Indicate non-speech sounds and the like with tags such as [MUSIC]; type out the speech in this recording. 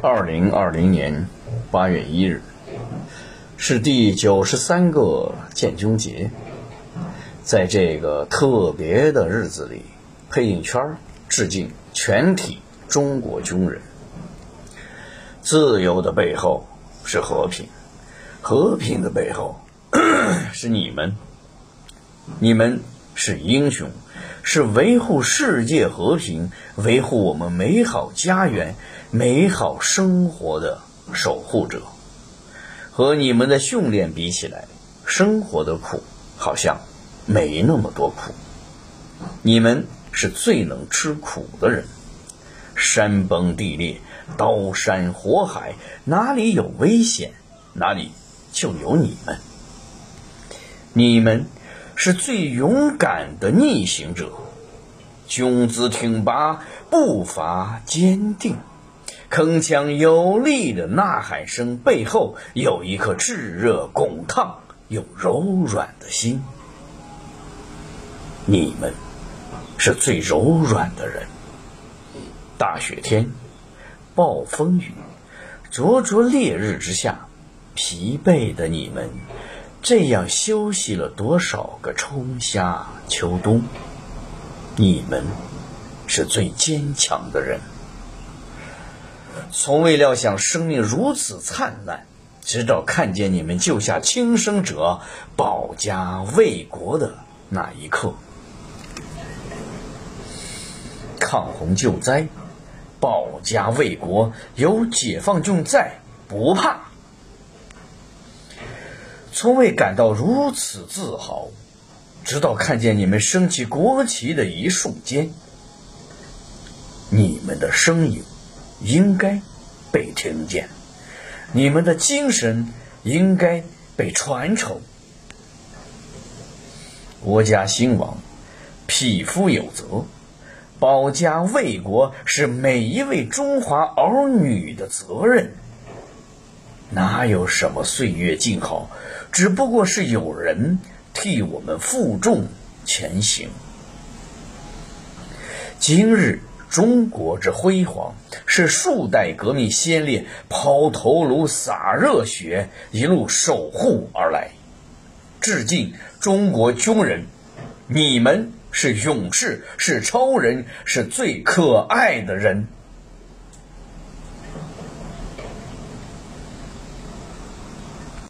二零二零年八月一日，是第九十三个建军节。在这个特别的日子里，配音圈致敬全体中国军人。自由的背后是和平，和平的背后 [COUGHS] 是你们。你们是英雄，是维护世界和平、维护我们美好家园、美好生活的守护者。和你们的训练比起来，生活的苦好像没那么多苦。你们是最能吃苦的人。山崩地裂，刀山火海，哪里有危险，哪里就有你们。你们。是最勇敢的逆行者，胸姿挺拔，步伐坚定，铿锵有力的呐喊声背后，有一颗炙热滚烫又柔软的心。你们是最柔软的人。大雪天，暴风雨，灼灼烈日之下，疲惫的你们。这样休息了多少个春夏秋冬？你们是最坚强的人。从未料想生命如此灿烂，直到看见你们救下轻生者、保家卫国的那一刻。抗洪救灾、保家卫国，有解放军在，不怕。从未感到如此自豪，直到看见你们升起国旗的一瞬间。你们的声音应该被听见，你们的精神应该被传承。国家兴亡，匹夫有责，保家卫国是每一位中华儿女的责任。哪有什么岁月静好？只不过是有人替我们负重前行。今日中国之辉煌，是数代革命先烈抛头颅、洒热血，一路守护而来。致敬中国军人，你们是勇士，是超人，是最可爱的人。